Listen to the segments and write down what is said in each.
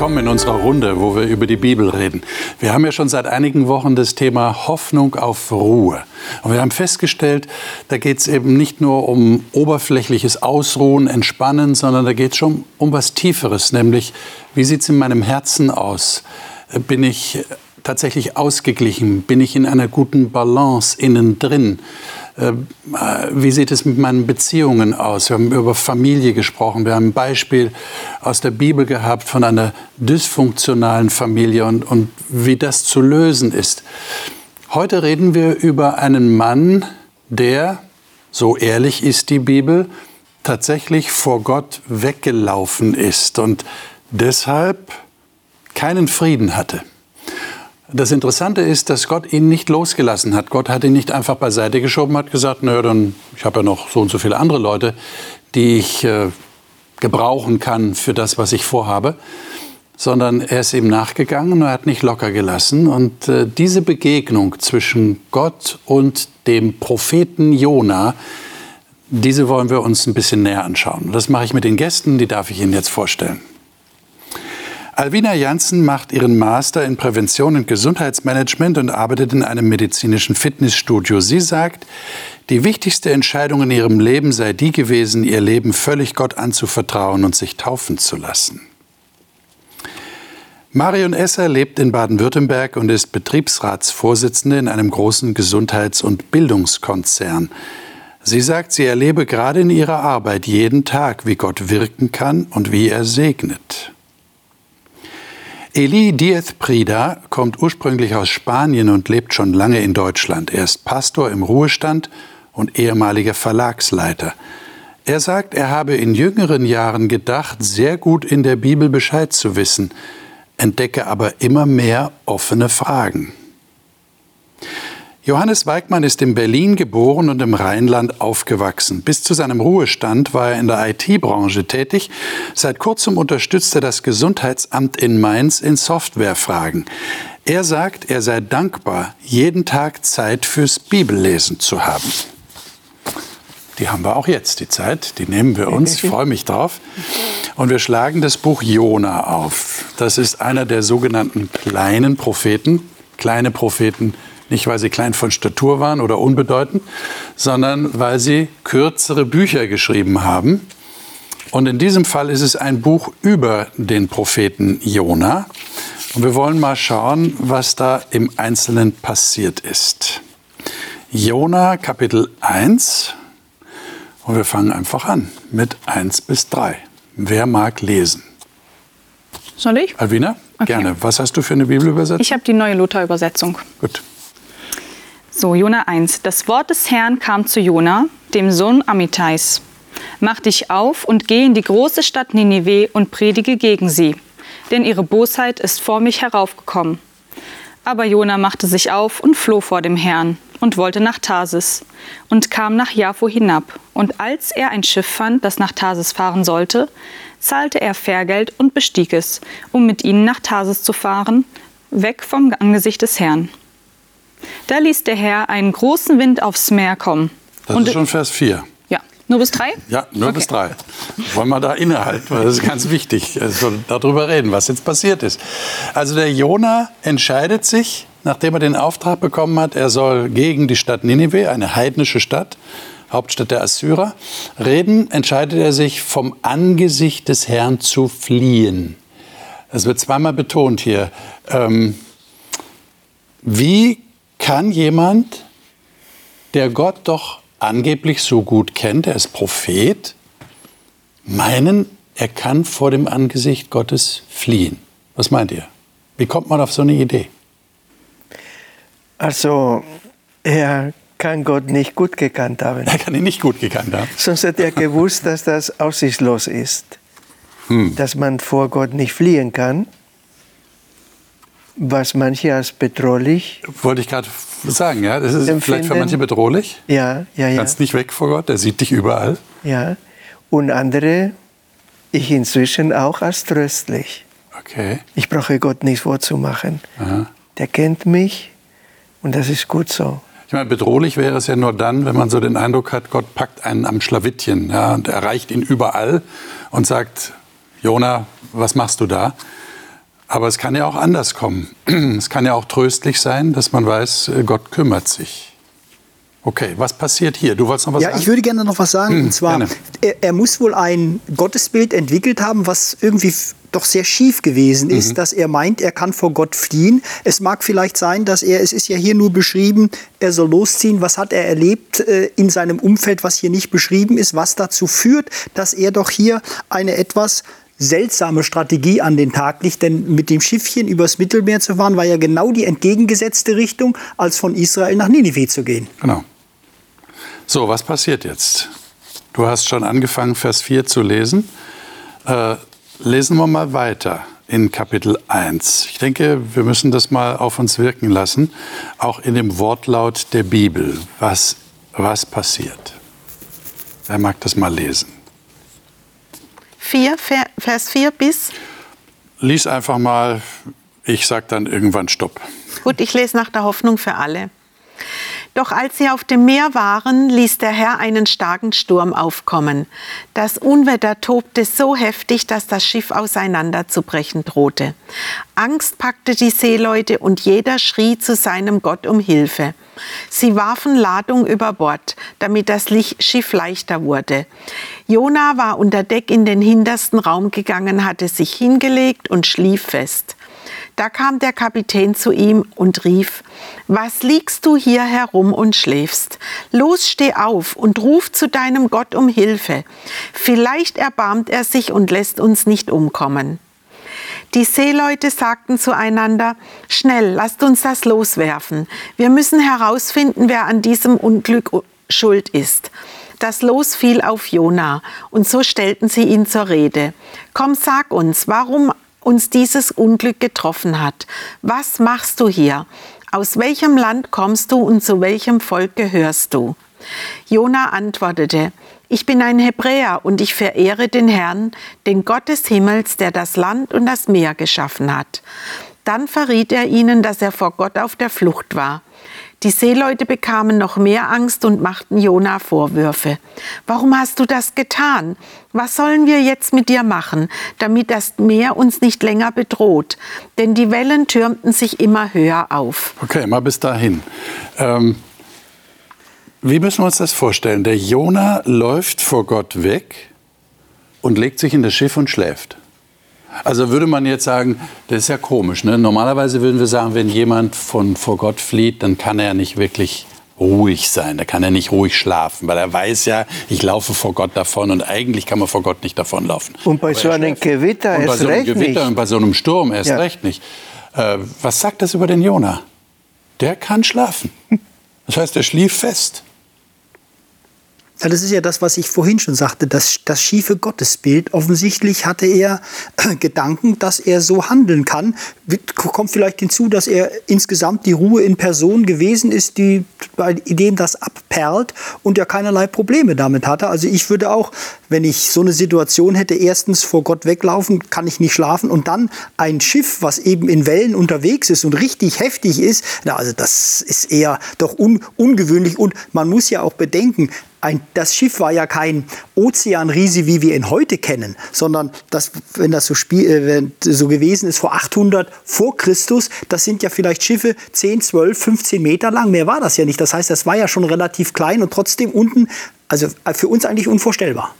willkommen in unserer Runde, wo wir über die Bibel reden. Wir haben ja schon seit einigen Wochen das Thema Hoffnung auf Ruhe. Und wir haben festgestellt, da geht es eben nicht nur um oberflächliches Ausruhen, Entspannen, sondern da geht es schon um was Tieferes, nämlich wie sieht es in meinem Herzen aus? Bin ich tatsächlich ausgeglichen? Bin ich in einer guten Balance innen drin? Äh, wie sieht es mit meinen Beziehungen aus? Wir haben über Familie gesprochen. Wir haben ein Beispiel aus der Bibel gehabt von einer dysfunktionalen Familie und, und wie das zu lösen ist. Heute reden wir über einen Mann, der, so ehrlich ist die Bibel, tatsächlich vor Gott weggelaufen ist und deshalb keinen Frieden hatte. Das Interessante ist, dass Gott ihn nicht losgelassen hat. Gott hat ihn nicht einfach beiseite geschoben, hat gesagt, naja, dann, ich habe ja noch so und so viele andere Leute, die ich äh, gebrauchen kann für das, was ich vorhabe, sondern er ist ihm nachgegangen und er hat nicht locker gelassen. Und äh, diese Begegnung zwischen Gott und dem Propheten Jona, diese wollen wir uns ein bisschen näher anschauen. Das mache ich mit den Gästen, die darf ich Ihnen jetzt vorstellen. Alvina Janssen macht ihren Master in Prävention und Gesundheitsmanagement und arbeitet in einem medizinischen Fitnessstudio. Sie sagt, die wichtigste Entscheidung in ihrem Leben sei die gewesen, ihr Leben völlig Gott anzuvertrauen und sich taufen zu lassen. Marion Esser lebt in Baden-Württemberg und ist Betriebsratsvorsitzende in einem großen Gesundheits- und Bildungskonzern. Sie sagt, sie erlebe gerade in ihrer Arbeit jeden Tag, wie Gott wirken kann und wie er segnet. Eli Diez Prida kommt ursprünglich aus Spanien und lebt schon lange in Deutschland. Er ist Pastor im Ruhestand und ehemaliger Verlagsleiter. Er sagt, er habe in jüngeren Jahren gedacht, sehr gut in der Bibel Bescheid zu wissen, entdecke aber immer mehr offene Fragen. Johannes Weigmann ist in Berlin geboren und im Rheinland aufgewachsen. Bis zu seinem Ruhestand war er in der IT-Branche tätig. Seit kurzem unterstützt er das Gesundheitsamt in Mainz in Softwarefragen. Er sagt, er sei dankbar, jeden Tag Zeit fürs Bibellesen zu haben. Die haben wir auch jetzt, die Zeit, die nehmen wir uns, ich freue mich drauf. Und wir schlagen das Buch Jona auf. Das ist einer der sogenannten kleinen Propheten. Kleine Propheten nicht, weil sie klein von Statur waren oder unbedeutend, sondern weil sie kürzere Bücher geschrieben haben. Und in diesem Fall ist es ein Buch über den Propheten Jona. Und wir wollen mal schauen, was da im Einzelnen passiert ist. Jona Kapitel 1. Und wir fangen einfach an mit 1 bis 3. Wer mag lesen? Soll ich? Alvina, okay. gerne. Was hast du für eine Bibelübersetzung? Ich habe die neue Luther-Übersetzung. Gut. So, Jona 1. Das Wort des Herrn kam zu Jona, dem Sohn Amittais. Mach dich auf und geh in die große Stadt Ninive und predige gegen sie, denn ihre Bosheit ist vor mich heraufgekommen. Aber Jona machte sich auf und floh vor dem Herrn und wollte nach Tarsis und kam nach Jaffo hinab. Und als er ein Schiff fand, das nach Tarsis fahren sollte, zahlte er Fährgeld und bestieg es, um mit ihnen nach Tarsis zu fahren, weg vom Angesicht des Herrn. Da ließ der Herr einen großen Wind aufs Meer kommen. Das und ist schon Vers 4. Ja, nur bis 3? Ja, nur okay. bis 3. Wollen wir da innehalten, weil das ist ganz wichtig. Also darüber reden, was jetzt passiert ist. Also der Jona entscheidet sich, nachdem er den Auftrag bekommen hat, er soll gegen die Stadt Ninive, eine heidnische Stadt, Hauptstadt der Assyrer, reden, entscheidet er sich, vom Angesicht des Herrn zu fliehen. Das wird zweimal betont hier. Ähm, wie kann jemand, der Gott doch angeblich so gut kennt, er ist Prophet, meinen, er kann vor dem Angesicht Gottes fliehen? Was meint ihr? Wie kommt man auf so eine Idee? Also, er kann Gott nicht gut gekannt haben. Er kann ihn nicht gut gekannt haben. Sonst hätte er gewusst, dass das aussichtslos ist. Hm. Dass man vor Gott nicht fliehen kann was manche als bedrohlich. Wollte ich gerade sagen, ja. Das ist empfinden. vielleicht für manche bedrohlich. Ja, ja, ja. Kannst nicht weg vor Gott, der sieht dich überall. Ja. Und andere, ich inzwischen auch als tröstlich. Okay. Ich brauche Gott nichts vorzumachen. Aha. Der kennt mich und das ist gut so. Ich meine, bedrohlich wäre es ja nur dann, wenn man so den Eindruck hat, Gott packt einen am Schlawittchen ja, und erreicht ihn überall und sagt, Jona, was machst du da? Aber es kann ja auch anders kommen. Es kann ja auch tröstlich sein, dass man weiß, äh, Gott kümmert sich. Okay, was passiert hier? Du wolltest noch was ja, sagen? ich würde gerne noch was sagen. Hm, und zwar, er, er muss wohl ein Gottesbild entwickelt haben, was irgendwie doch sehr schief gewesen Mhm. ist, dass er meint, er kann vor Gott fliehen. Es mag vielleicht sein, dass er, es ist ja hier nur beschrieben, er soll losziehen. Was hat er erlebt äh, in seinem Umfeld, was hier nicht beschrieben ist, was dazu führt, dass er doch hier eine etwas seltsame Strategie an den Tag legt, denn mit dem Schiffchen übers Mittelmeer zu fahren, war ja genau die entgegengesetzte Richtung, als von Israel nach Ninive zu gehen. Genau. So, was passiert jetzt? Du hast schon angefangen, Vers 4 zu lesen. Äh, lesen wir mal weiter in Kapitel 1. Ich denke, wir müssen das mal auf uns wirken lassen, auch in dem Wortlaut der Bibel. Was, was passiert? Wer mag das mal lesen? 4, Ver- Vers 4 bis. Lies einfach mal, ich sag dann irgendwann Stopp. Gut, ich lese nach der Hoffnung für alle. Doch als sie auf dem Meer waren, ließ der Herr einen starken Sturm aufkommen. Das Unwetter tobte so heftig, dass das Schiff auseinanderzubrechen drohte. Angst packte die Seeleute und jeder schrie zu seinem Gott um Hilfe. Sie warfen Ladung über Bord, damit das Schiff leichter wurde. Jona war unter Deck in den hintersten Raum gegangen, hatte sich hingelegt und schlief fest. Da kam der Kapitän zu ihm und rief, Was liegst du hier herum und schläfst? Los, steh auf und ruf zu deinem Gott um Hilfe. Vielleicht erbarmt er sich und lässt uns nicht umkommen. Die Seeleute sagten zueinander, Schnell, lasst uns das loswerfen. Wir müssen herausfinden, wer an diesem Unglück schuld ist. Das Los fiel auf Jona, und so stellten sie ihn zur Rede. Komm, sag uns, warum uns dieses Unglück getroffen hat. Was machst du hier? Aus welchem Land kommst du und zu welchem Volk gehörst du? Jona antwortete, ich bin ein Hebräer und ich verehre den Herrn, den Gott des Himmels, der das Land und das Meer geschaffen hat. Dann verriet er ihnen, dass er vor Gott auf der Flucht war. Die Seeleute bekamen noch mehr Angst und machten Jona Vorwürfe. Warum hast du das getan? Was sollen wir jetzt mit dir machen, damit das Meer uns nicht länger bedroht? Denn die Wellen türmten sich immer höher auf. Okay, mal bis dahin. Ähm, wie müssen wir uns das vorstellen? Der Jona läuft vor Gott weg und legt sich in das Schiff und schläft. Also würde man jetzt sagen, das ist ja komisch. Ne? Normalerweise würden wir sagen, wenn jemand von vor Gott flieht, dann kann er nicht wirklich ruhig sein. Da kann er nicht ruhig schlafen, weil er weiß ja, ich laufe vor Gott davon und eigentlich kann man vor Gott nicht davonlaufen. Und bei Aber so einem. Gewitter und bei so einem recht Gewitter nicht. und bei so einem Sturm erst Ja. recht nicht. Äh, was sagt das über den Jona? Der kann schlafen. Das heißt, er schlief fest. Ja, das ist ja das, was ich vorhin schon sagte, das, das schiefe Gottesbild. Offensichtlich hatte er Gedanken, dass er so handeln kann. Kommt vielleicht hinzu, dass er insgesamt die Ruhe in Person gewesen ist, die bei dem das abperlt und er keinerlei Probleme damit hatte. Also ich würde auch, wenn ich so eine Situation hätte, erstens vor Gott weglaufen, kann ich nicht schlafen und dann ein Schiff, was eben in Wellen unterwegs ist und richtig heftig ist, na, also das ist eher doch un, ungewöhnlich und man muss ja auch bedenken, ein, das Schiff war ja kein Ozeanriese, wie wir ihn heute kennen, sondern das, wenn das so, spiel, äh, wenn so gewesen ist vor 800 vor Christus, das sind ja vielleicht Schiffe 10, 12, 15 Meter lang. Mehr war das ja nicht. Das heißt, das war ja schon relativ klein und trotzdem unten, also für uns eigentlich unvorstellbar.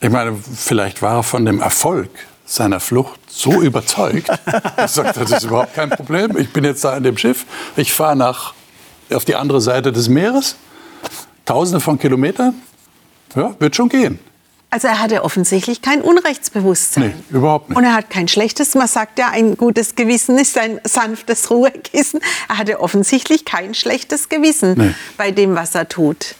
Ich meine, vielleicht war er von dem Erfolg seiner Flucht so überzeugt, dass er sagt, das ist überhaupt kein Problem. Ich bin jetzt da in dem Schiff, ich fahre nach auf die andere Seite des Meeres, Tausende von Kilometern, ja, wird schon gehen. Also er hatte offensichtlich kein Unrechtsbewusstsein. Nee, überhaupt nicht. Und er hat kein schlechtes, man sagt ja, ein gutes Gewissen ist ein sanftes Ruhekissen. Er hatte offensichtlich kein schlechtes Gewissen Nee. bei dem, was er tut.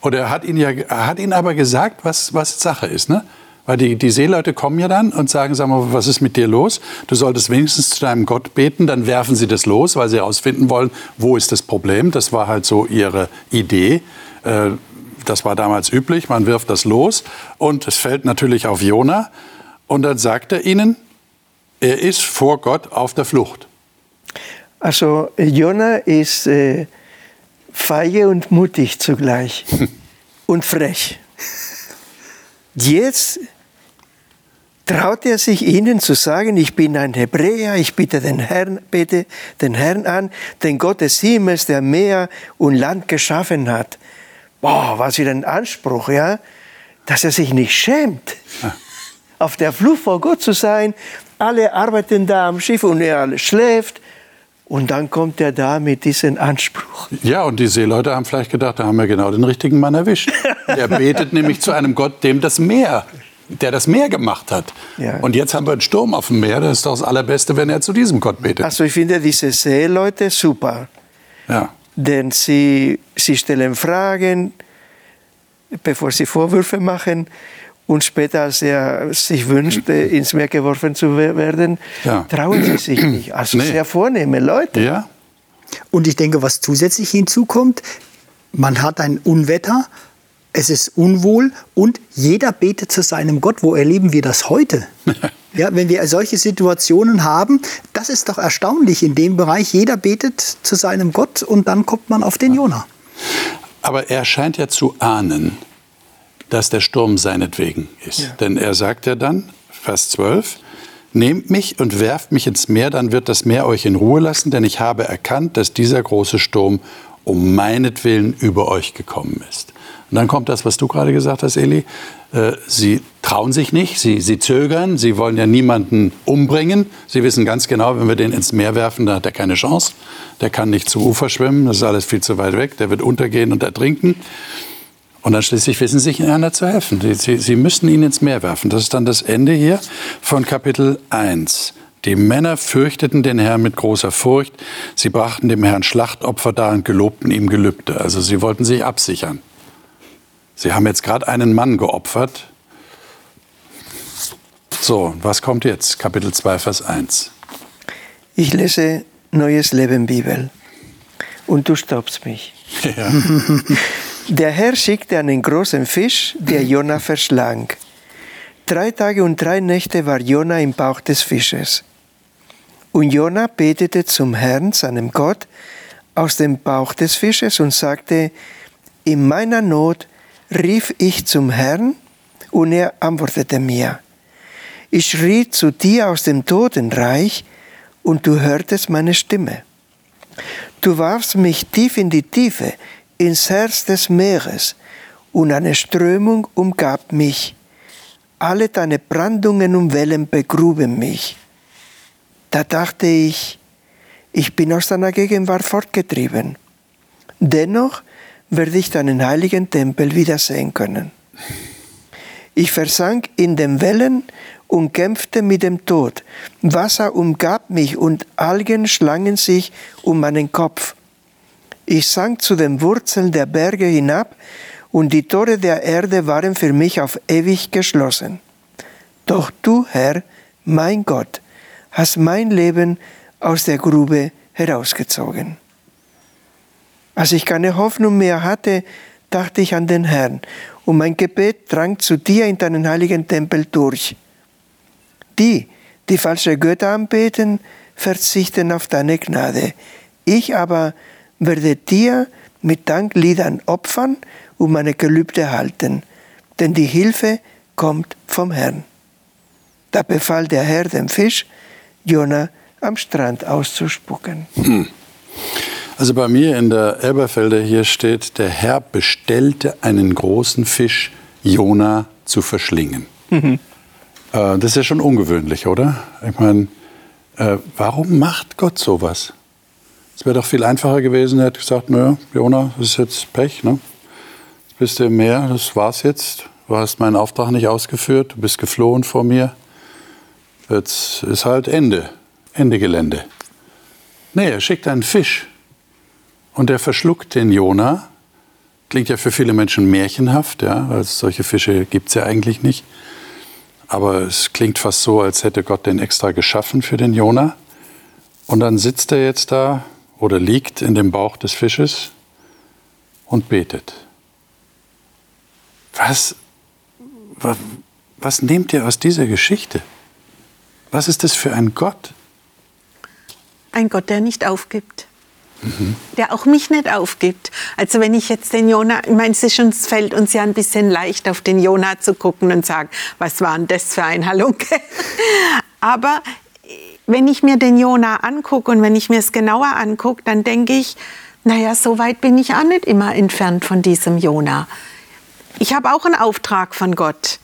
Und er hat ihn ja, er hat ihnen aber gesagt, was, was Sache ist, ne? Weil die, die Seeleute kommen ja dann und sagen, sag mal, was ist mit dir los? Du solltest wenigstens zu deinem Gott beten. Dann werfen sie das los, weil sie herausfinden wollen, wo ist das Problem. Das war halt so ihre Idee. Äh, Das war damals üblich. Man wirft das los und es fällt natürlich auf Jona. Und dann sagt er ihnen, er ist vor Gott auf der Flucht. Also Jona ist äh, feige und mutig zugleich und frech. Jetzt traut er sich ihnen zu sagen, ich bin ein Hebräer, ich bitte den Herrn, bete den Herrn an, den Gott des Himmels, der Meer und Land geschaffen hat. Boah, was für ein Anspruch, ja, dass er sich nicht schämt, auf der Flucht vor Gott zu sein. Alle arbeiten da am Schiff und er schläft. Und dann kommt er da mit diesem Anspruch. Ja, und die Seeleute haben vielleicht gedacht, da haben wir genau den richtigen Mann erwischt. Er betet nämlich zu einem Gott, dem das Meer, der das Meer gemacht hat. Ja. Und jetzt haben wir einen Sturm auf dem Meer. Das ist doch das Allerbeste, wenn er zu diesem Gott betet. Also ich finde diese Seeleute super. Ja. denn sie, sie stellen Fragen, bevor sie Vorwürfe machen. Und später, als er sich wünscht, äh, ins Meer geworfen zu we- werden, Ja. trauen sie sich nicht. Also Nee. sehr vornehme Leute. Ja? Und ich denke, was zusätzlich hinzukommt, man hat ein Unwetter, es ist unwohl und jeder betet zu seinem Gott. Wo erleben wir das heute? Ja, wenn wir solche Situationen haben, das ist doch erstaunlich in dem Bereich. Jeder betet zu seinem Gott und dann kommt man auf den Jona. Aber er scheint ja zu ahnen, dass der Sturm seinetwegen ist. Denn er sagt ja dann, Vers 12, Nehmt mich und werft mich ins Meer, dann wird das Meer euch in Ruhe lassen, denn ich habe erkannt, dass dieser große Sturm um meinetwillen über euch gekommen ist. Und dann kommt das, was du gerade gesagt hast, Eli. Äh, Sie trauen sich nicht, sie, sie zögern, sie wollen ja niemanden umbringen. Sie wissen ganz genau, wenn wir den ins Meer werfen, dann hat er keine Chance. Der kann nicht zum Ufer schwimmen, das ist alles viel zu weit weg, der wird untergehen und ertrinken. Und dann schließlich wissen sie sich einander zu helfen. Sie, sie, müssen ihn ins Meer werfen. Das ist dann das Ende hier von Kapitel 1. Die Männer fürchteten den Herrn mit großer Furcht. Sie brachten dem Herrn Schlachtopfer dar und gelobten ihm Gelübde. Also sie wollten sich absichern. Sie haben jetzt gerade einen Mann geopfert. So, was kommt jetzt? Kapitel 2, Vers 1. Ich lese Neues Leben Bibel und du stoppst mich. Ja. Der Herr schickte einen großen Fisch, der Jona verschlang. Drei Tage und drei Nächte war Jona im Bauch des Fisches. Und Jona betete zum Herrn, seinem Gott, aus dem Bauch des Fisches und sagte, in meiner Not rief ich zum Herrn und er antwortete mir. Ich schrie zu dir aus dem Totenreich und du hörtest meine Stimme. Du warfst mich tief in die Tiefe, ins Herz des Meeres, und eine Strömung umgab mich. Alle deine Brandungen und Wellen begruben mich. Da dachte ich, ich bin aus deiner Gegenwart fortgetrieben. Dennoch werde ich deinen heiligen Tempel wiedersehen können. Ich versank in den Wellen und kämpfte mit dem Tod. Wasser umgab mich und Algen schlangen sich um meinen Kopf. Ich sank zu den Wurzeln der Berge hinab und die Tore der Erde waren für mich auf ewig geschlossen. Doch du, Herr, mein Gott, hast mein Leben aus der Grube herausgezogen. Als ich keine Hoffnung mehr hatte, dachte ich an den Herrn und mein Gebet drang zu dir in deinen heiligen Tempel durch. Die, die falsche Götter anbeten, verzichten auf deine Gnade. Ich aber werde dir mit Dankliedern opfern und meine Gelübde halten, denn die Hilfe kommt vom Herrn. Da befahl der Herr dem Fisch, Jona am Strand auszuspucken. Also bei mir in der Elberfelder hier steht, der Herr bestellte einen großen Fisch, Jona zu verschlingen. Äh, das ist ja schon ungewöhnlich, oder? Ich meine, äh, warum macht Gott sowas? Es wäre doch viel einfacher gewesen, er hätte gesagt, naja, Jona, das ist jetzt Pech, ne? Jetzt bist du im Meer, das war's jetzt. Du hast meinen Auftrag nicht ausgeführt, du bist geflohen vor mir. Jetzt ist halt Ende, Ende Gelände. Nee, er schickt einen Fisch. Und er verschluckt den Jona. Klingt ja für viele Menschen märchenhaft, ja, weil solche Fische gibt es ja eigentlich nicht. Aber es klingt fast so, als hätte Gott den extra geschaffen für den Jona. Und dann sitzt er jetzt da oder liegt in dem Bauch des Fisches und betet. Was, was, was nehmt ihr aus dieser Geschichte? Was ist das für ein Gott? Ein Gott, der nicht aufgibt. der auch mich nicht aufgibt. Also wenn ich jetzt den Jona, ich meine, es, fällt uns ja ein bisschen leicht, auf den Jona zu gucken und sagen, was war denn das für ein Halunke? Aber wenn ich mir den Jona angucke und wenn ich mir es genauer angucke, dann denke ich, naja, so weit bin ich auch nicht immer entfernt von diesem Jona. Ich habe auch einen Auftrag von Gott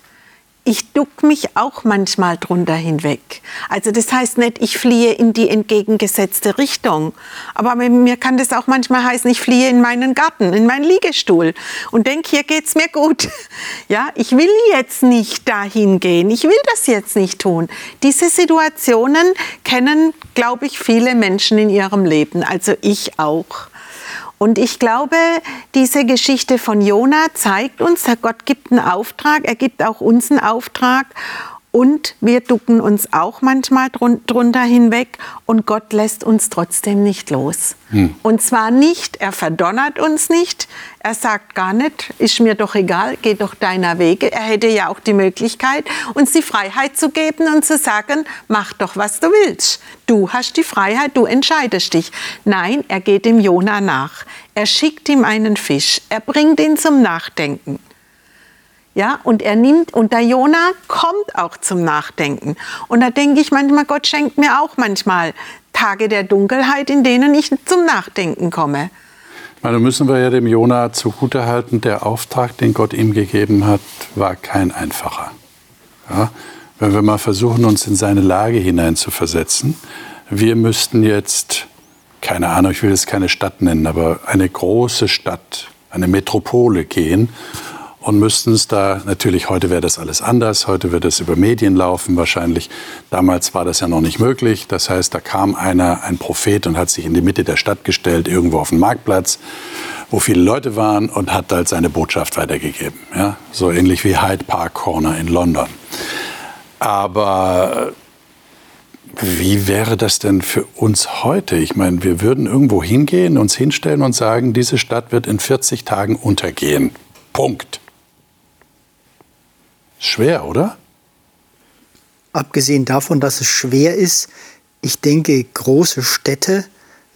ich duck mich auch manchmal drunter hinweg. Also das heißt nicht, ich fliehe in die entgegengesetzte Richtung. Aber mir kann das auch manchmal heißen, ich fliehe in meinen Garten, in meinen Liegestuhl und denke, hier geht's mir gut. Ja, ich will jetzt nicht dahin gehen. Ich will das jetzt nicht tun. Diese Situationen kennen, glaube ich, viele Menschen in ihrem Leben. Also ich auch. Und ich glaube, diese Geschichte von Jona zeigt uns, dass Gott gibt einen Auftrag, er gibt auch uns einen Auftrag. Und wir ducken uns auch manchmal drunter hinweg und Gott lässt uns trotzdem nicht los. Hm. Und zwar nicht, er verdonnert uns nicht, er sagt gar nicht, ist mir doch egal, geh doch deiner Wege. Er hätte ja auch die Möglichkeit, uns die Freiheit zu geben und zu sagen, mach doch, was du willst. Du hast die Freiheit, du entscheidest dich. Nein, er geht dem Jona nach. Er schickt ihm einen Fisch, er bringt ihn zum Nachdenken. Ja, und er nimmt, und der Jona kommt auch zum Nachdenken. Und da denke ich manchmal, Gott schenkt mir auch manchmal Tage der Dunkelheit, in denen ich zum Nachdenken komme. Da müssen wir ja dem Jona zugutehalten, der Auftrag, den Gott ihm gegeben hat, war kein einfacher. Ja, wenn wir mal versuchen, uns in seine Lage hineinzuversetzen, wir müssten jetzt, keine Ahnung, ich will jetzt keine Stadt nennen, aber eine große Stadt, eine Metropole gehen und müssten es da, natürlich heute wäre das alles anders, heute wird es über Medien laufen wahrscheinlich. Damals war das ja noch nicht möglich. Das heißt, da kam einer, ein Prophet und hat sich in die Mitte der Stadt gestellt, irgendwo auf dem Marktplatz, wo viele Leute waren und hat halt seine Botschaft weitergegeben. Ja? So ähnlich wie Hyde Park Corner in London. Aber wie wäre das denn für uns heute? Ich meine, wir würden irgendwo hingehen, uns hinstellen und sagen, diese Stadt wird in 40 Tagen untergehen. Punkt. Schwer, oder? Abgesehen davon, dass es schwer ist, ich denke, große Städte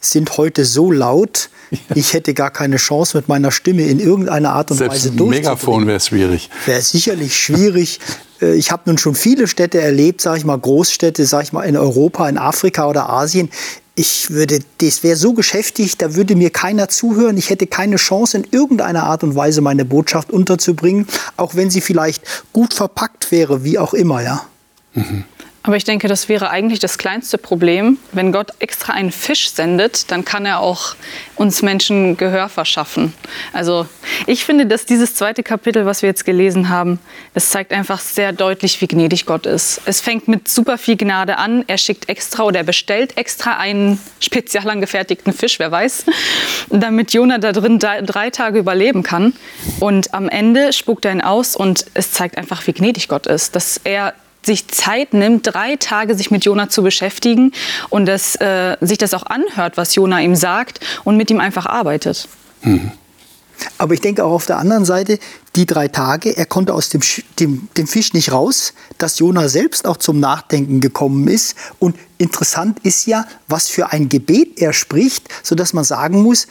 sind heute so laut, ja. ich hätte gar keine Chance mit meiner Stimme in irgendeiner Art und Selbst Weise durchzubringen. Ein Megafon wäre schwierig. Wäre sicherlich schwierig. Äh, ich habe nun schon viele Städte erlebt, sage ich mal, Großstädte, sage ich mal, in Europa, in Afrika oder Asien ich würde, das wäre so geschäftigt, da würde mir keiner zuhören. Ich hätte keine Chance, in irgendeiner Art und Weise meine Botschaft unterzubringen, auch wenn sie vielleicht gut verpackt wäre, wie auch immer, ja. Mhm. Aber ich denke, das wäre eigentlich das kleinste Problem. Wenn Gott extra einen Fisch sendet, dann kann er auch uns Menschen Gehör verschaffen. Also ich finde, dass dieses zweite Kapitel, was wir jetzt gelesen haben, das zeigt einfach sehr deutlich, wie gnädig Gott ist. Es fängt mit super viel Gnade an. Er schickt extra oder er bestellt extra einen spezial angefertigten Fisch, wer weiß, damit Jonah da drin drei Tage überleben kann. Und am Ende spuckt er ihn aus und es zeigt einfach, wie gnädig Gott ist, dass er sich Zeit nimmt, drei Tage sich mit Jona zu beschäftigen und dass, äh, sich das auch anhört, was Jona ihm sagt und mit ihm einfach arbeitet. Mhm. Aber ich denke auch auf der anderen Seite, die drei Tage, er konnte aus dem, dem, dem Fisch nicht raus, dass Jona selbst auch zum Nachdenken gekommen ist. Und interessant ist ja, was für ein Gebet er spricht, sodass man sagen muss,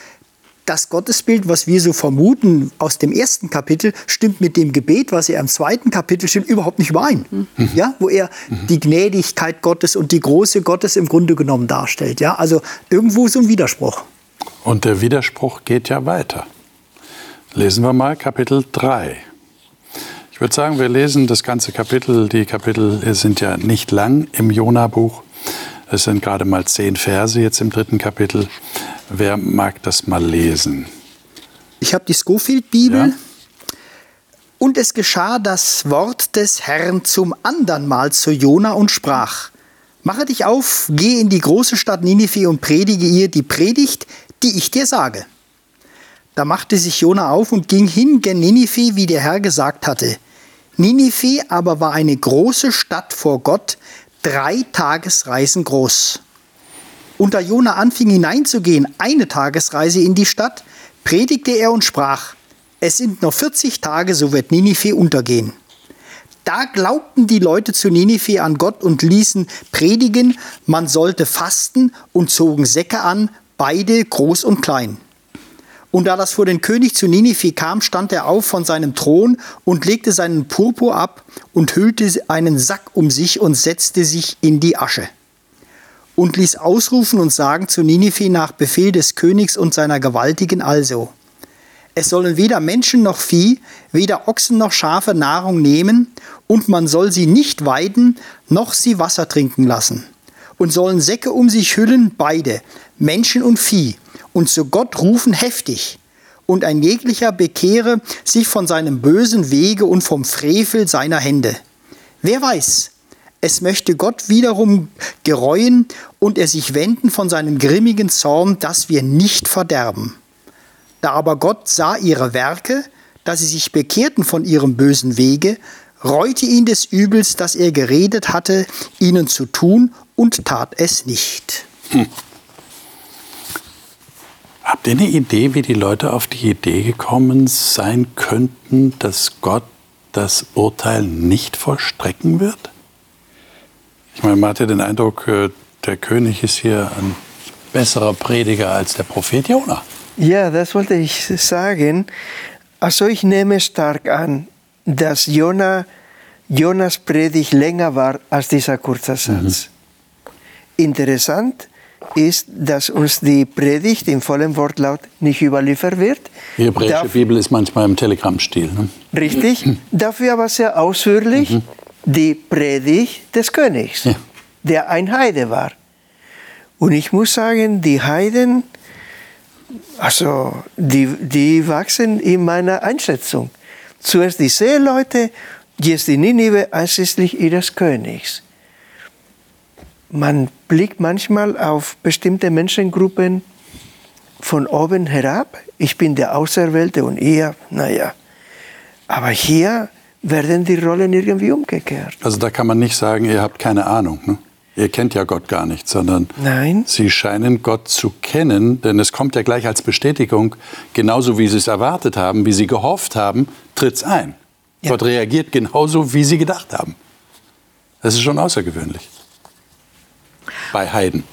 das Gottesbild, was wir so vermuten aus dem ersten Kapitel, stimmt mit dem Gebet, was er im zweiten Kapitel stimmt, überhaupt nicht überein. Mhm. Ja, wo er mhm. die Gnädigkeit Gottes und die Große Gottes im Grunde genommen darstellt. Ja, also irgendwo so ein Widerspruch. Und der Widerspruch geht ja weiter. Lesen wir mal Kapitel 3. Ich würde sagen, wir lesen das ganze Kapitel. Die Kapitel sind ja nicht lang im Jona-Buch. Es sind gerade mal zehn Verse jetzt im dritten Kapitel. Wer mag das mal lesen? Ich habe die Schofield-Bibel. Ja? Und es geschah das Wort des Herrn zum andern Mal zu Jona und sprach: Mache dich auf, geh in die große Stadt Ninive und predige ihr die Predigt, die ich dir sage. Da machte sich Jona auf und ging hin gen Ninive, wie der Herr gesagt hatte. Ninive aber war eine große Stadt vor Gott, drei Tagesreisen groß. Und da Jona anfing hineinzugehen, eine Tagesreise in die Stadt, predigte er und sprach, es sind noch 40 Tage, so wird Ninive untergehen. Da glaubten die Leute zu Ninive an Gott und ließen predigen, man sollte fasten und zogen Säcke an, beide groß und klein. Und da das vor den König zu Ninive kam, stand er auf von seinem Thron und legte seinen Purpur ab und hüllte einen Sack um sich und setzte sich in die Asche. Und ließ ausrufen und sagen zu Ninive nach Befehl des Königs und seiner Gewaltigen also. Es sollen weder Menschen noch Vieh, weder Ochsen noch Schafe Nahrung nehmen, und man soll sie nicht weiden, noch sie Wasser trinken lassen. Und sollen Säcke um sich hüllen, beide, Menschen und Vieh, und zu Gott rufen heftig. Und ein jeglicher bekehre sich von seinem bösen Wege und vom Frevel seiner Hände. Wer weiß, es möchte Gott wiederum gereuen und er sich wenden von seinem grimmigen Zorn, dass wir nicht verderben. Da aber Gott sah ihre Werke, dass sie sich bekehrten von ihrem bösen Wege, reute ihn des Übels, das er geredet hatte, ihnen zu tun, und tat es nicht. Hm. Habt ihr eine Idee, wie die Leute auf die Idee gekommen sein könnten, dass Gott das Urteil nicht vollstrecken wird? Ich meine, man hat ja den Eindruck, äh, der König ist hier ein besserer Prediger als der Prophet Jona. Ja, das wollte ich sagen. Also ich nehme stark an, dass Jona, Jonas Predigt länger war als dieser kurze Satz. Mhm. Interessant, ist, dass uns die Predigt im vollen Wortlaut nicht überliefert wird. Die hebräische Darf, Bibel ist manchmal im Telegrammstil. Ne? Richtig, dafür aber sehr ausführlich mhm. die Predigt des Königs, ja. der ein Heide war. Und ich muss sagen, die Heiden, also die, die wachsen in meiner Einschätzung. Zuerst die Seeleute, jetzt die Ninive einschließlich ihres Königs man blickt manchmal auf bestimmte Menschengruppen von oben herab. Ich bin der Auserwählte und ihr, naja. Aber hier werden die Rollen irgendwie umgekehrt. Also da kann man nicht sagen, ihr habt keine Ahnung. Ne? Ihr kennt ja Gott gar nicht, sondern Nein. Sie scheinen Gott zu kennen, denn es kommt ja gleich als Bestätigung, genauso wie Sie es erwartet haben, wie Sie gehofft haben, tritt es ein. Ja. Gott reagiert genauso, wie Sie gedacht haben. Das ist schon außergewöhnlich bei Heiden.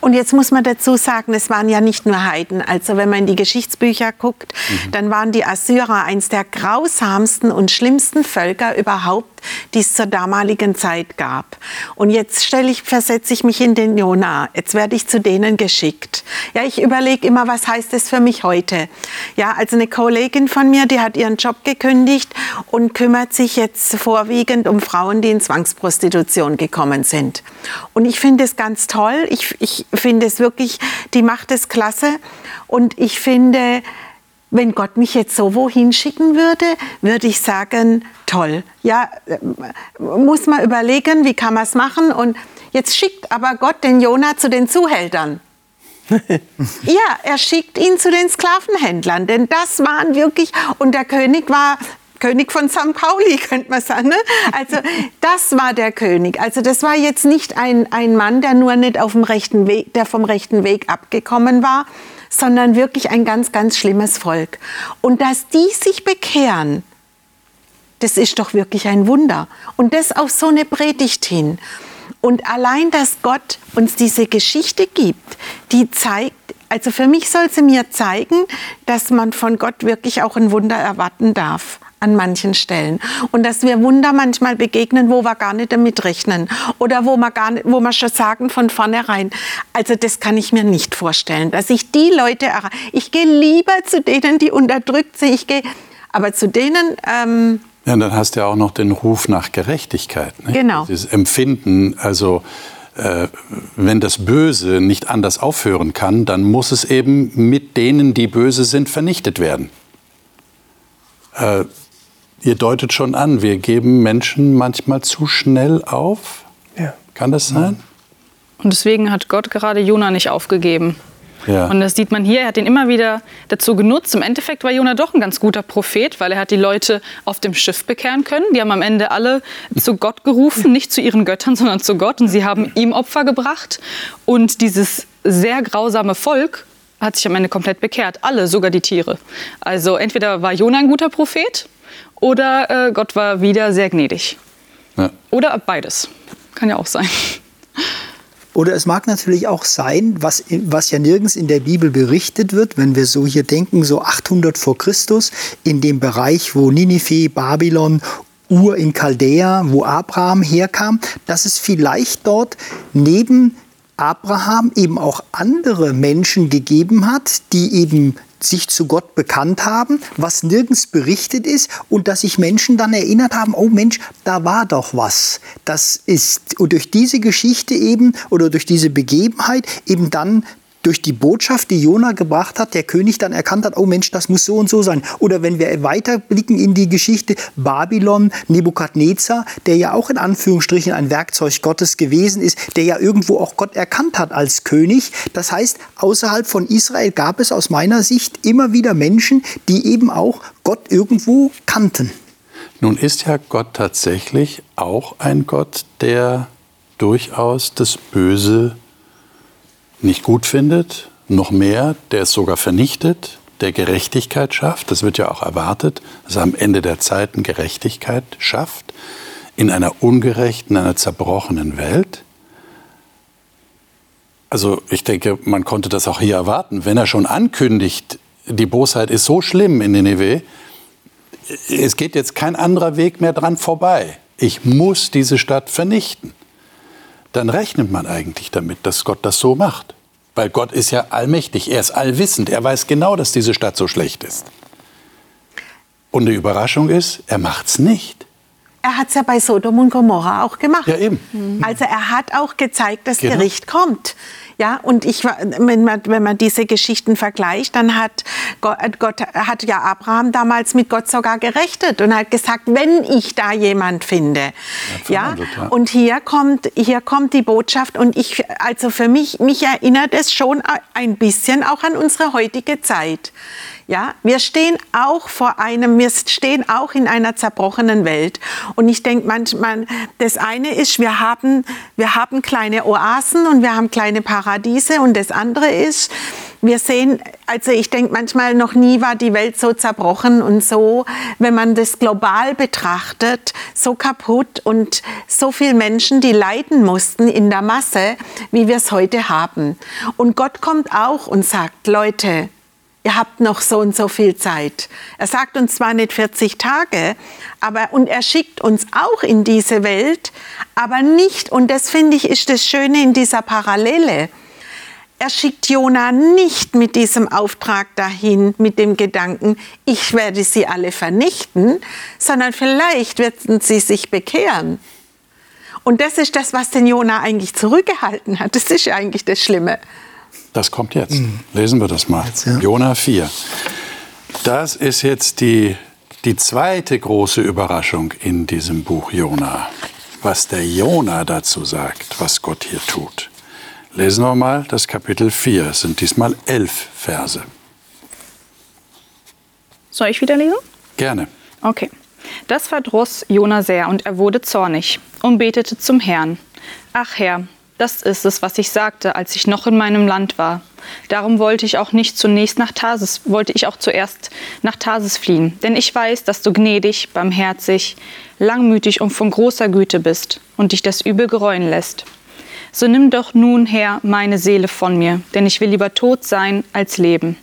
Und jetzt muss man dazu sagen, es waren ja nicht nur Heiden. Also wenn man in die Geschichtsbücher guckt, mhm. dann waren die Assyrer eins der grausamsten und schlimmsten Völker überhaupt, die es zur damaligen Zeit gab. Und jetzt stelle ich, versetze ich mich in den Jonah. Jetzt werde ich zu denen geschickt. Ja, ich überlege immer, was heißt das für mich heute? Ja, also eine Kollegin von mir, die hat ihren Job gekündigt und kümmert sich jetzt vorwiegend um Frauen, die in Zwangsprostitution gekommen sind. Und ich finde es ganz toll. Ich, ich finde es wirklich, die macht es klasse. Und ich finde, wenn Gott mich jetzt so wohin schicken würde, würde ich sagen, toll. Ja, äh, muss man überlegen, wie kann man es machen. Und jetzt schickt aber Gott den Jonah zu den Zuhältern. ja, er schickt ihn zu den Sklavenhändlern, denn das waren wirklich, und der König war König von St. Pauli, könnte man sagen. Ne? Also das war der König. Also das war jetzt nicht ein, ein Mann, der nur nicht auf dem rechten Weg, der vom rechten Weg abgekommen war, sondern wirklich ein ganz, ganz schlimmes Volk. Und dass die sich bekehren, das ist doch wirklich ein Wunder. Und das auf so eine Predigt hin. Und allein, dass Gott uns diese Geschichte gibt, die zeigt, also für mich soll sie mir zeigen, dass man von Gott wirklich auch ein Wunder erwarten darf an manchen Stellen. Und dass wir Wunder manchmal begegnen, wo wir gar nicht damit rechnen. Oder wo wir, gar nicht, wo wir schon sagen von vornherein, also das kann ich mir nicht vorstellen, dass ich die Leute erreiche. Ich gehe lieber zu denen, die unterdrückt sind. Ich gehe, aber zu denen... Ähm, ja, und dann hast du ja auch noch den Ruf nach Gerechtigkeit. Nicht? Genau. Dieses Empfinden, also äh, wenn das Böse nicht anders aufhören kann, dann muss es eben mit denen, die böse sind, vernichtet werden. Äh, ihr deutet schon an, wir geben Menschen manchmal zu schnell auf. Ja. Kann das sein? Und deswegen hat Gott gerade Jona nicht aufgegeben. Ja. Und das sieht man hier, er hat ihn immer wieder dazu genutzt. Im Endeffekt war Jona doch ein ganz guter Prophet, weil er hat die Leute auf dem Schiff bekehren können. Die haben am Ende alle zu Gott gerufen, nicht zu ihren Göttern, sondern zu Gott. Und sie haben ihm Opfer gebracht. Und dieses sehr grausame Volk hat sich am Ende komplett bekehrt. Alle, sogar die Tiere. Also entweder war Jona ein guter Prophet oder äh, Gott war wieder sehr gnädig. Ja. Oder beides. Kann ja auch sein. Oder es mag natürlich auch sein, was, was ja nirgends in der Bibel berichtet wird, wenn wir so hier denken, so 800 vor Christus, in dem Bereich, wo Ninive, Babylon Ur in Chaldea, wo Abraham herkam, dass es vielleicht dort neben Abraham eben auch andere Menschen gegeben hat, die eben sich zu Gott bekannt haben, was nirgends berichtet ist und dass sich Menschen dann erinnert haben, oh Mensch, da war doch was. Das ist und durch diese Geschichte eben oder durch diese Begebenheit eben dann durch die Botschaft, die Jona gebracht hat, der König dann erkannt hat, oh Mensch, das muss so und so sein. Oder wenn wir weiterblicken in die Geschichte Babylon, Nebukadnezar, der ja auch in Anführungsstrichen ein Werkzeug Gottes gewesen ist, der ja irgendwo auch Gott erkannt hat als König. Das heißt, außerhalb von Israel gab es aus meiner Sicht immer wieder Menschen, die eben auch Gott irgendwo kannten. Nun ist ja Gott tatsächlich auch ein Gott, der durchaus das Böse nicht gut findet, noch mehr, der es sogar vernichtet, der Gerechtigkeit schafft. Das wird ja auch erwartet, dass er am Ende der Zeiten Gerechtigkeit schafft in einer ungerechten, einer zerbrochenen Welt. Also ich denke, man konnte das auch hier erwarten. Wenn er schon ankündigt, die Bosheit ist so schlimm in Nineveh, es geht jetzt kein anderer Weg mehr dran vorbei. Ich muss diese Stadt vernichten. Dann rechnet man eigentlich damit, dass Gott das so macht. Weil Gott ist ja allmächtig, er ist allwissend, er weiß genau, dass diese Stadt so schlecht ist. Und die Überraschung ist, er macht es nicht. Er hat es ja bei Sodom und Gomorra auch gemacht. Ja, eben. Also er hat auch gezeigt, dass Genau. Gericht kommt. Ja, und ich, wenn man, wenn man diese Geschichten vergleicht, dann hat Gott, Gott hat ja Abraham damals mit Gott sogar gerechnet und hat gesagt, wenn ich da jemand finde. Ja, ja. und hier kommt, hier kommt die Botschaft und ich, also für mich, mich erinnert es schon ein bisschen auch an unsere heutige Zeit. Ja, wir stehen auch vor einem, wir stehen auch in einer zerbrochenen Welt. Und ich denke manchmal, das eine ist, wir haben, wir haben kleine Oasen und wir haben kleine Paradiese. Und das andere ist, wir sehen, also ich denke manchmal, noch nie war die Welt so zerbrochen und so, wenn man das global betrachtet, so kaputt und so viele Menschen, die leiden mussten in der Masse, wie wir es heute haben. Und Gott kommt auch und sagt, Leute, ihr habt noch so und so viel Zeit. Er sagt uns zwar nicht 40 Tage, aber und er schickt uns auch in diese Welt, aber nicht, und das finde ich ist das Schöne in dieser Parallele. Er schickt Jona nicht mit diesem Auftrag dahin, mit dem Gedanken, ich werde sie alle vernichten, sondern vielleicht werden sie sich bekehren. Und das ist das, was den Jona eigentlich zurückgehalten hat. Das ist eigentlich das Schlimme. Das kommt jetzt. Lesen wir das mal. ja. Jona 4. Das ist jetzt die, die zweite große Überraschung in diesem Buch Jona. Was der Jona dazu sagt, was Gott hier tut. Lesen wir mal das Kapitel 4. Es sind diesmal elf Verse. Soll ich wieder lesen? Gerne. Okay. Das verdross Jona sehr und er wurde zornig und betete zum Herrn. Ach Herr, das ist es, was ich sagte, als ich noch in meinem Land war. Darum wollte ich auch nicht zunächst nach Tarsis, wollte ich auch zuerst nach Tarsis fliehen, denn ich weiß, dass du gnädig, barmherzig, langmütig und von großer Güte bist und dich das Übel gereuen lässt. So nimm doch nun, Herr, meine Seele von mir, denn ich will lieber tot sein als leben.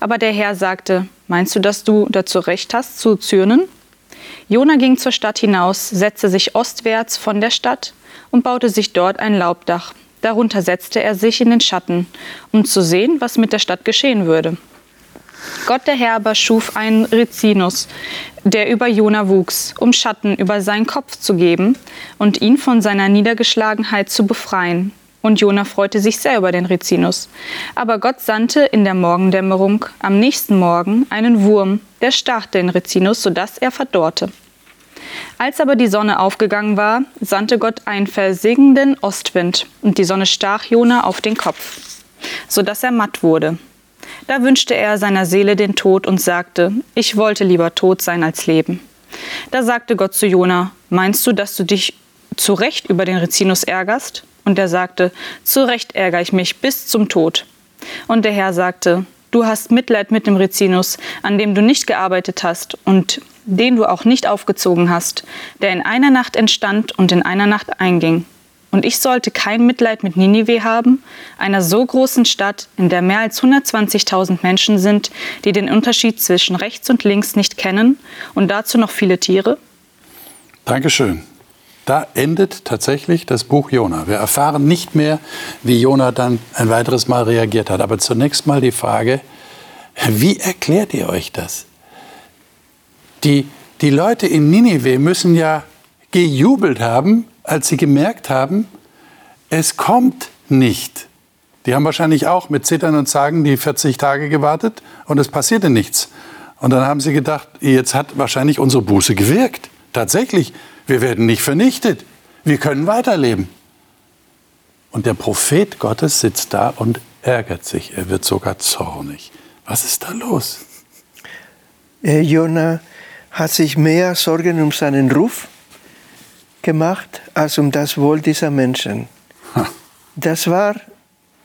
Aber der Herr sagte, meinst du, dass du dazu recht hast, zu zürnen? Jona ging zur Stadt hinaus, setzte sich ostwärts von der Stadt und baute sich dort ein Laubdach. Darunter setzte er sich in den Schatten, um zu sehen, was mit der Stadt geschehen würde. Gott der Herr aber schuf einen Rizinus, der über Jona wuchs, um Schatten über seinen Kopf zu geben und ihn von seiner Niedergeschlagenheit zu befreien. Und Jona freute sich sehr über den Rizinus. Aber Gott sandte in der Morgendämmerung am nächsten Morgen einen Wurm, der stach den Rizinus, sodass er verdorrte. Als aber die Sonne aufgegangen war, sandte Gott einen versiegenden Ostwind, und die Sonne stach Jona auf den Kopf, sodass er matt wurde. Da wünschte er seiner Seele den Tod und sagte, ich wollte lieber tot sein als leben. Da sagte Gott zu Jona, meinst du, dass du dich zu Recht über den Rizinus ärgerst? Und er sagte, zu Recht ärgere ich mich bis zum Tod. Und der Herr sagte, du hast Mitleid mit dem Rizinus, an dem du nicht gearbeitet hast und den du auch nicht aufgezogen hast, der in einer Nacht entstand und in einer Nacht einging. Und ich sollte kein Mitleid mit Ninive haben, einer so großen Stadt, in der mehr als 120.000 Menschen sind, die den Unterschied zwischen rechts und links nicht kennen und dazu noch viele Tiere? Dankeschön. Da endet tatsächlich das Buch Jona. Wir erfahren nicht mehr, wie Jona dann ein weiteres Mal reagiert hat. Aber zunächst mal die Frage, wie erklärt ihr euch das? Die, die Leute in Ninive müssen ja gejubelt haben, als sie gemerkt haben, es kommt nicht. Die haben wahrscheinlich auch mit Zittern und Zagen die 40 Tage gewartet und es passierte nichts. Und dann haben sie gedacht, jetzt hat wahrscheinlich unsere Buße gewirkt. Tatsächlich, wir werden nicht vernichtet. Wir können weiterleben. Und der Prophet Gottes sitzt da und ärgert sich. Er wird sogar zornig. Was ist da los? Äh, Jona hat sich mehr Sorgen um seinen Ruf gemacht als um das Wohl dieser Menschen. Das war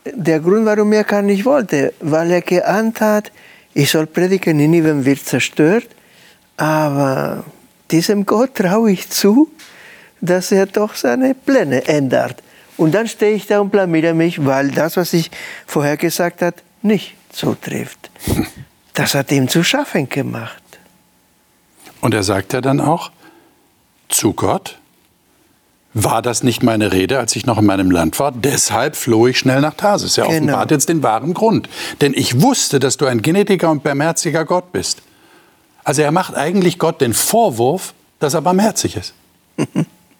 der Grund, warum er gar nicht wollte, weil er geahnt hat, ich soll predigen, Ninive wird zerstört, aber diesem Gott traue ich zu, dass er doch seine Pläne ändert. Und dann stehe ich da und blamiere mich, weil das, was ich vorher gesagt habe, nicht zutrifft. Das hat ihm zu schaffen gemacht. Und er sagt ja dann auch zu Gott, war das nicht meine Rede, als ich noch in meinem Land war? Deshalb floh ich schnell nach Tarsis. Er genau. offenbart jetzt den wahren Grund. Denn ich wusste, dass du ein gnädiger und barmherziger Gott bist. Also er macht eigentlich Gott den Vorwurf, dass er barmherzig ist.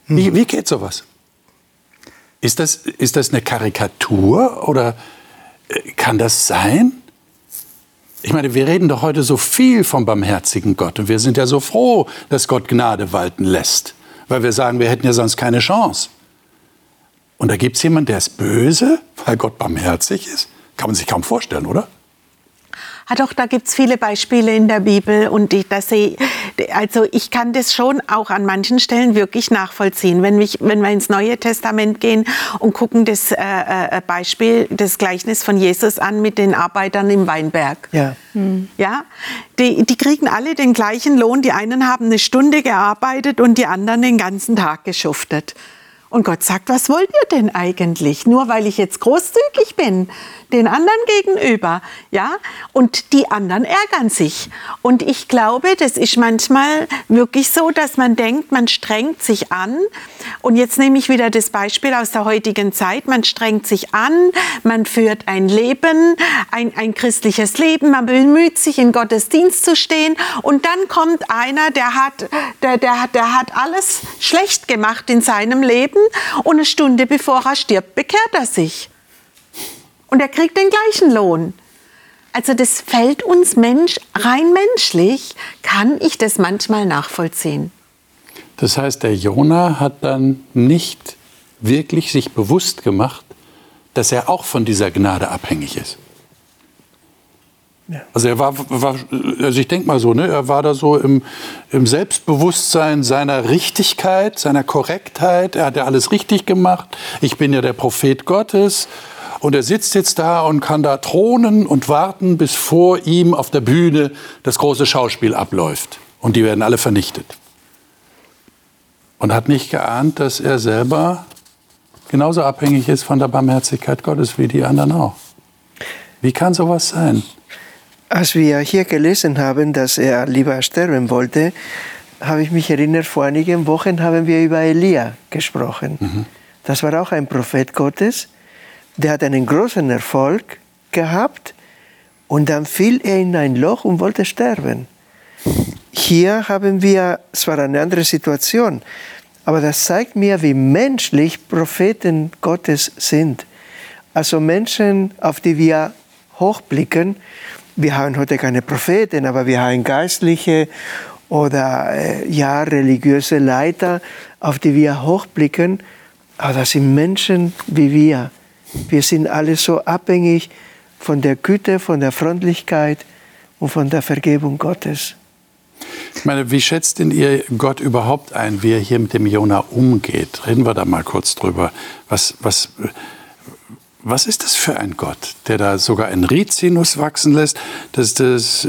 Wie, wie geht sowas? Ist das, ist das eine Karikatur oder äh, kann das sein? Ich meine, wir reden doch heute so viel vom barmherzigen Gott und wir sind ja so froh, dass Gott Gnade walten lässt weil wir sagen, wir hätten ja sonst keine Chance. Und da gibt es jemanden, der ist böse, weil Gott barmherzig ist. Kann man sich kaum vorstellen, oder? Ah, doch, da gibt es viele Beispiele in der Bibel und ich, das sehe, also ich kann das schon auch an manchen Stellen wirklich nachvollziehen. Wenn, mich, wenn wir ins Neue Testament gehen und gucken das äh, äh, Beispiel, das Gleichnis von Jesus an mit den Arbeitern im Weinberg. Ja. Hm. ja? Die, die kriegen alle den gleichen Lohn. Die einen haben eine Stunde gearbeitet und die anderen den ganzen Tag geschuftet. Und Gott sagt, was wollt ihr denn eigentlich? Nur weil ich jetzt großzügig bin, den anderen gegenüber, ja? Und die anderen ärgern sich. Und ich glaube, das ist manchmal wirklich so, dass man denkt, man strengt sich an. Und jetzt nehme ich wieder das Beispiel aus der heutigen Zeit. Man strengt sich an, man führt ein Leben, ein, ein christliches Leben, man bemüht sich, in Gottes Dienst zu stehen. Und dann kommt einer, der hat, der, der, der hat alles schlecht gemacht in seinem Leben und eine Stunde bevor er stirbt, bekehrt er sich. Und er kriegt den gleichen Lohn. Also das fällt uns Mensch, rein menschlich, kann ich das manchmal nachvollziehen. Das heißt, der Jona hat dann nicht wirklich sich bewusst gemacht, dass er auch von dieser Gnade abhängig ist. Also er war, war, also ich denke mal so, ne, er war da so im, im, Selbstbewusstsein seiner Richtigkeit, seiner Korrektheit. Er hat ja alles richtig gemacht. Ich bin ja der Prophet Gottes. Und er sitzt jetzt da und kann da thronen und warten, bis vor ihm auf der Bühne das große Schauspiel abläuft. Und die werden alle vernichtet. Und hat nicht geahnt, dass er selber genauso abhängig ist von der Barmherzigkeit Gottes wie die anderen auch. Wie kann sowas sein? Als wir hier gelesen haben, dass er lieber sterben wollte, habe ich mich erinnert, vor einigen Wochen haben wir über Elia gesprochen. Mhm. Das war auch ein Prophet Gottes, der hat einen großen Erfolg gehabt und dann fiel er in ein Loch und wollte sterben. Hier haben wir zwar eine andere Situation, aber das zeigt mir, wie menschlich Propheten Gottes sind. Also Menschen, auf die wir hochblicken wir haben heute keine Propheten, aber wir haben Geistliche oder äh, ja, religiöse Leiter, auf die wir hochblicken. Aber das sind Menschen wie wir. Wir sind alle so abhängig von der Güte, von der Freundlichkeit und von der Vergebung Gottes. Ich meine, wie schätzt denn ihr Gott überhaupt ein, wie er hier mit dem Jona umgeht? Reden wir da mal kurz drüber. Was, was, was ist das für ein Gott, der da sogar einen Rizinus wachsen lässt? Das, das,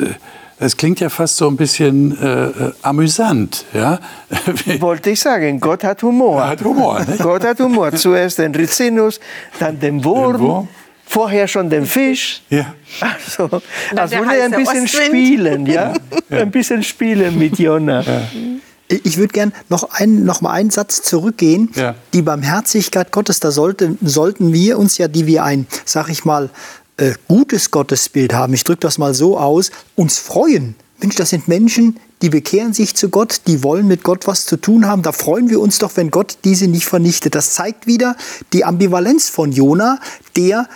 Das klingt ja fast so ein bisschen äh, äh amüsant. Ja? Wollte ich sagen, Gott hat Humor. Er hat Humor. Nicht? Gott hat Humor. Zuerst den Rizinus, dann den Wurm, den Wurm. vorher schon den Fisch. Ja. Also, als würde er ein bisschen Ostwind. spielen. Ja? ja? Ein bisschen spielen mit Jona. Ja. Ich würde gern noch, ein, noch mal einen Satz zurückgehen. Ja. Die Barmherzigkeit Gottes, da sollte, sollten wir uns ja, die wir ein, sag ich mal, äh, gutes Gottesbild haben, ich drücke das mal so aus, uns freuen. Mensch, das sind Menschen, die bekehren sich zu Gott, die wollen mit Gott was zu tun haben. Da freuen wir uns doch, wenn Gott diese nicht vernichtet. Das zeigt wieder die Ambivalenz von Jona, der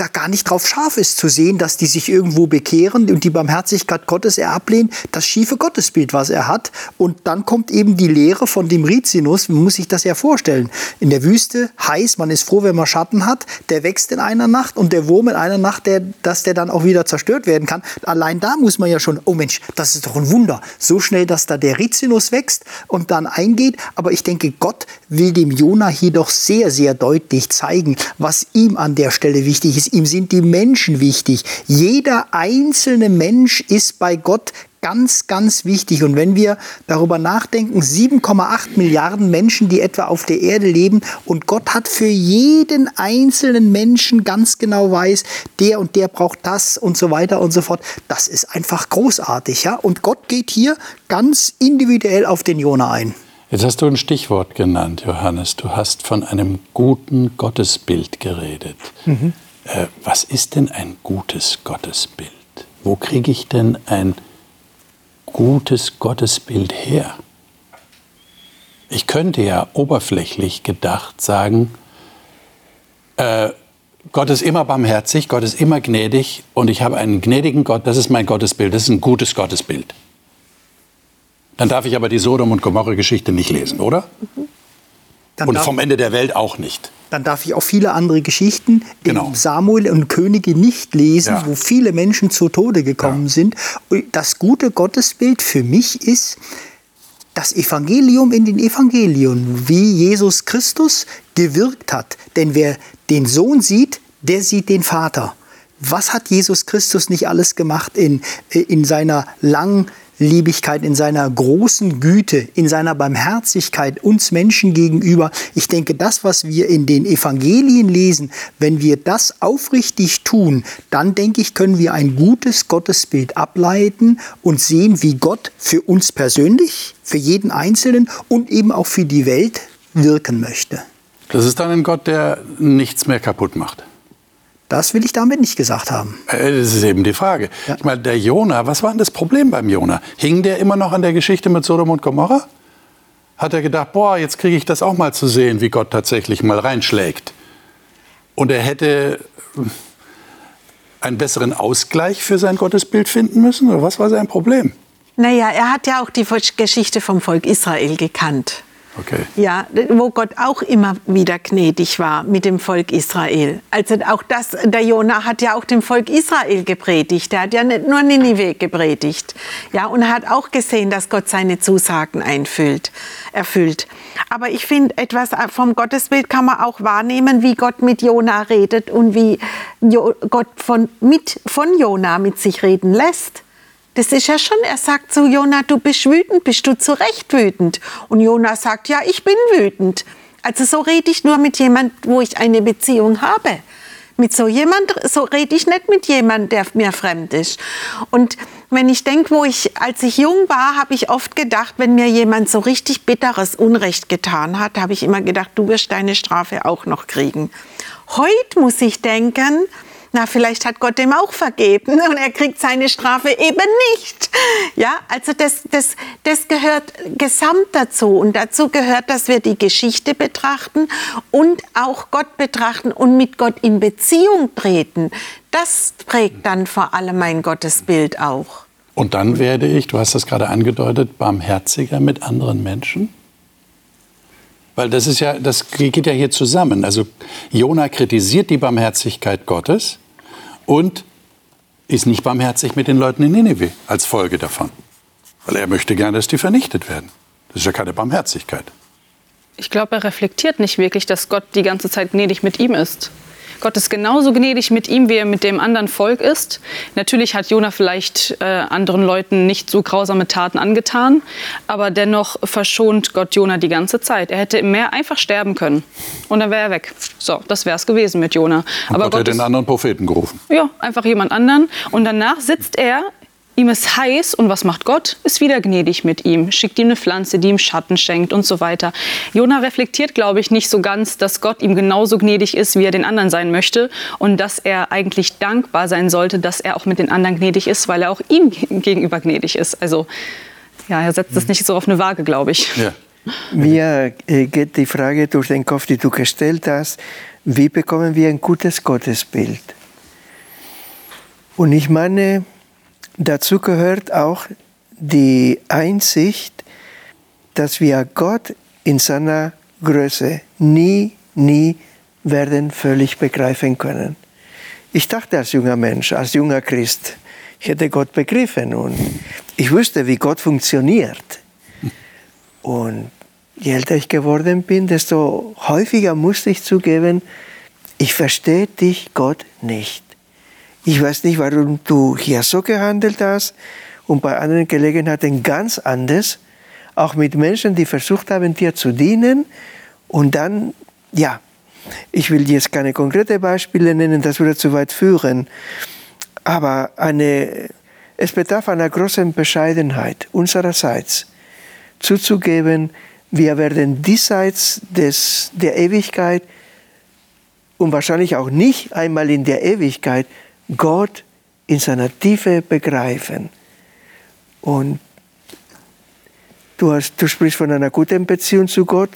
da gar nicht drauf scharf ist zu sehen, dass die sich irgendwo bekehren und die Barmherzigkeit Gottes er ablehnt, das schiefe Gottesbild, was er hat. Und dann kommt eben die Lehre von dem Rizinus, man muss sich das ja vorstellen. In der Wüste heiß, man ist froh, wenn man Schatten hat, der wächst in einer Nacht und der Wurm in einer Nacht, der, dass der dann auch wieder zerstört werden kann. Allein da muss man ja schon, oh Mensch, das ist doch ein Wunder. So schnell, dass da der Rizinus wächst und dann eingeht. Aber ich denke, Gott will dem Jona hier doch sehr, sehr deutlich zeigen, was ihm an der Stelle wichtig wichtig ist. Ihm sind die Menschen wichtig. Jeder einzelne Mensch ist bei Gott ganz, ganz wichtig. Und wenn wir darüber nachdenken, 7,8 Milliarden Menschen, die etwa auf der Erde leben, und Gott hat für jeden einzelnen Menschen ganz genau weiß, der und der braucht das und so weiter und so fort. Das ist einfach großartig, ja. Und Gott geht hier ganz individuell auf den Jona ein. Jetzt hast du ein Stichwort genannt, Johannes. Du hast von einem guten Gottesbild geredet. Mhm. Äh, was ist denn ein gutes Gottesbild? Wo kriege ich denn ein gutes Gottesbild her? Ich könnte ja oberflächlich gedacht sagen, äh, Gott ist immer barmherzig, Gott ist immer gnädig und ich habe einen gnädigen Gott, das ist mein Gottesbild, das ist ein gutes Gottesbild. Dann darf ich aber die Sodom- und Gomorre-Geschichte nicht lesen, oder? Mhm. und vom Ende der Welt auch nicht dann darf ich auch viele andere Geschichten genau. in Samuel und Könige nicht lesen, ja. wo viele Menschen zu Tode gekommen ja. sind. Und das gute Gottesbild für mich ist das Evangelium in den Evangelien, wie Jesus Christus gewirkt hat. Denn wer den Sohn sieht, der sieht den Vater. Was hat Jesus Christus nicht alles gemacht in, in seiner langen Liebigkeit, in seiner großen Güte, in seiner Barmherzigkeit uns Menschen gegenüber. Ich denke, das, was wir in den Evangelien lesen, wenn wir das aufrichtig tun, dann denke ich, können wir ein gutes Gottesbild ableiten und sehen, wie Gott für uns persönlich, für jeden Einzelnen und eben auch für die Welt wirken möchte. Das ist dann ein Gott, der nichts mehr kaputt macht. Das will ich damit nicht gesagt haben. Äh, das ist eben die Frage. Ja. Ich meine, der Jona, was war denn das Problem beim Jona? Hing der immer noch an der Geschichte mit Sodom und Gomorra? Hat er gedacht, boah, jetzt kriege ich das auch mal zu sehen, wie Gott tatsächlich mal reinschlägt? Und er hätte äh, einen besseren Ausgleich für sein Gottesbild finden müssen? Oder was war sein Problem? Naja, er hat ja auch die Geschichte vom Volk Israel gekannt. Okay. Ja, wo Gott auch immer wieder gnädig war mit dem Volk Israel. Also auch das, der Jonah hat ja auch dem Volk Israel gepredigt. Er hat ja nicht nur Ninive gepredigt. Ja, und er hat auch gesehen, dass Gott seine Zusagen einfüllt, erfüllt. Aber ich finde, etwas vom Gottesbild kann man auch wahrnehmen, wie Gott mit Jonah redet und wie Gott von, mit, von Jonah mit sich reden lässt. Das ist ja schon, er sagt zu Jona, du bist wütend, bist du zu Recht wütend? Und Jona sagt, ja, ich bin wütend. Also so rede ich nur mit jemand, wo ich eine Beziehung habe. Mit so jemand, so rede ich nicht mit jemand, der mir fremd ist. Und wenn ich denke, wo ich, als ich jung war, habe ich oft gedacht, wenn mir jemand so richtig bitteres Unrecht getan hat, habe ich immer gedacht, du wirst deine Strafe auch noch kriegen. Heute muss ich denken, na, vielleicht hat Gott dem auch vergeben und er kriegt seine Strafe eben nicht. Ja, also das, das, das gehört gesamt dazu und dazu gehört, dass wir die Geschichte betrachten und auch Gott betrachten und mit Gott in Beziehung treten. Das prägt dann vor allem mein Gottesbild auch. Und dann werde ich, du hast das gerade angedeutet, barmherziger mit anderen Menschen? Weil das ist ja, das geht ja hier zusammen. Also Jona kritisiert die Barmherzigkeit Gottes und ist nicht barmherzig mit den Leuten in Nineveh als Folge davon. Weil er möchte gerne, dass die vernichtet werden. Das ist ja keine Barmherzigkeit. Ich glaube, er reflektiert nicht wirklich, dass Gott die ganze Zeit gnädig mit ihm ist. Gott ist genauso gnädig mit ihm, wie er mit dem anderen Volk ist. Natürlich hat Jona vielleicht äh, anderen Leuten nicht so grausame Taten angetan, aber dennoch verschont Gott Jona die ganze Zeit. Er hätte im Meer einfach sterben können und dann wäre er weg. So, das wäre es gewesen mit Jona. Und aber Gott, Gott hat den anderen Propheten gerufen. Ja, einfach jemand anderen. Und danach sitzt er Ihm ist heiß und was macht Gott? Ist wieder gnädig mit ihm, schickt ihm eine Pflanze, die ihm Schatten schenkt und so weiter. Jona reflektiert, glaube ich, nicht so ganz, dass Gott ihm genauso gnädig ist, wie er den anderen sein möchte und dass er eigentlich dankbar sein sollte, dass er auch mit den anderen gnädig ist, weil er auch ihm gegenüber gnädig ist. Also ja, er setzt es nicht so auf eine Waage, glaube ich. Ja. Mir äh, geht die Frage durch den Kopf, die du gestellt hast, wie bekommen wir ein gutes Gottesbild? Und ich meine, Dazu gehört auch die Einsicht, dass wir Gott in seiner Größe nie, nie werden völlig begreifen können. Ich dachte als junger Mensch, als junger Christ, ich hätte Gott begriffen und ich wusste, wie Gott funktioniert. Und je älter ich geworden bin, desto häufiger musste ich zugeben, ich verstehe dich, Gott, nicht. Ich weiß nicht, warum du hier so gehandelt hast und bei anderen Gelegenheiten ganz anders, auch mit Menschen, die versucht haben, dir zu dienen. Und dann, ja, ich will jetzt keine konkreten Beispiele nennen, das würde zu weit führen. Aber eine, es bedarf einer großen Bescheidenheit unsererseits, zuzugeben, wir werden diesseits des, der Ewigkeit und wahrscheinlich auch nicht einmal in der Ewigkeit Gott in seiner Tiefe begreifen. Und du, hast, du sprichst von einer guten Beziehung zu Gott,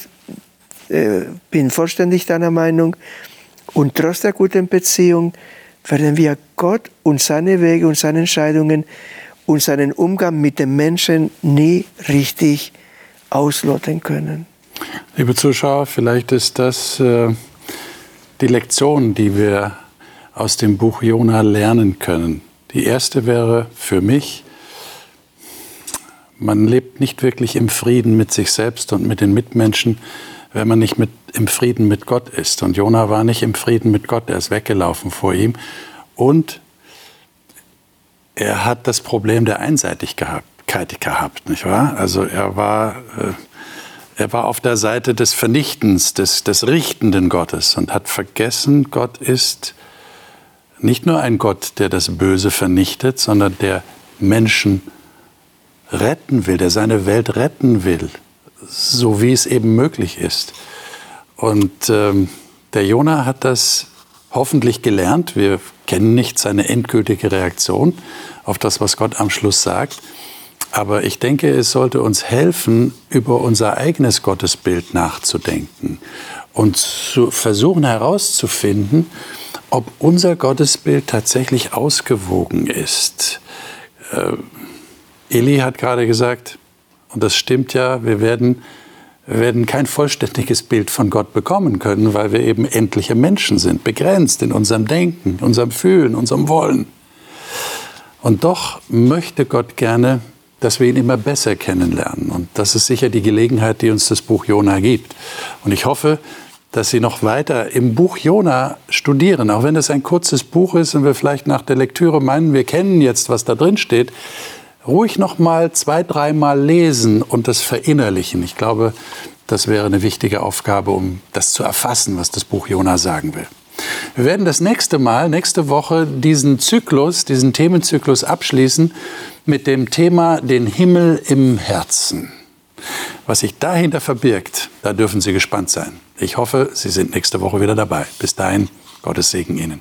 äh, bin vollständig deiner Meinung. Und trotz der guten Beziehung werden wir Gott und seine Wege und seine Entscheidungen und seinen Umgang mit den Menschen nie richtig ausloten können. Liebe Zuschauer, vielleicht ist das äh, die Lektion, die wir aus dem Buch Jona lernen können. Die erste wäre für mich, man lebt nicht wirklich im Frieden mit sich selbst und mit den Mitmenschen, wenn man nicht mit, im Frieden mit Gott ist. Und Jona war nicht im Frieden mit Gott, er ist weggelaufen vor ihm. Und er hat das Problem der Einseitigkeit gehabt, nicht wahr? Also er war, äh, er war auf der Seite des Vernichtens, des, des richtenden Gottes und hat vergessen, Gott ist nicht nur ein Gott, der das Böse vernichtet, sondern der Menschen retten will, der seine Welt retten will, so wie es eben möglich ist. Und ähm, der Jonah hat das hoffentlich gelernt. Wir kennen nicht seine endgültige Reaktion auf das, was Gott am Schluss sagt. Aber ich denke, es sollte uns helfen, über unser eigenes Gottesbild nachzudenken und zu versuchen herauszufinden, ob unser Gottesbild tatsächlich ausgewogen ist. Äh, Eli hat gerade gesagt, und das stimmt ja, wir werden, wir werden kein vollständiges Bild von Gott bekommen können, weil wir eben endliche Menschen sind, begrenzt in unserem Denken, unserem Fühlen, unserem Wollen. Und doch möchte Gott gerne, dass wir ihn immer besser kennenlernen. Und das ist sicher die Gelegenheit, die uns das Buch Jona gibt. Und ich hoffe, dass Sie noch weiter im Buch Jona studieren, auch wenn es ein kurzes Buch ist und wir vielleicht nach der Lektüre meinen, wir kennen jetzt, was da drin steht, ruhig noch mal zwei, dreimal lesen und das verinnerlichen. Ich glaube, das wäre eine wichtige Aufgabe, um das zu erfassen, was das Buch Jona sagen will. Wir werden das nächste Mal, nächste Woche, diesen Zyklus, diesen Themenzyklus abschließen mit dem Thema den Himmel im Herzen. Was sich dahinter verbirgt, da dürfen Sie gespannt sein. Ich hoffe, Sie sind nächste Woche wieder dabei. Bis dahin, Gottes Segen Ihnen.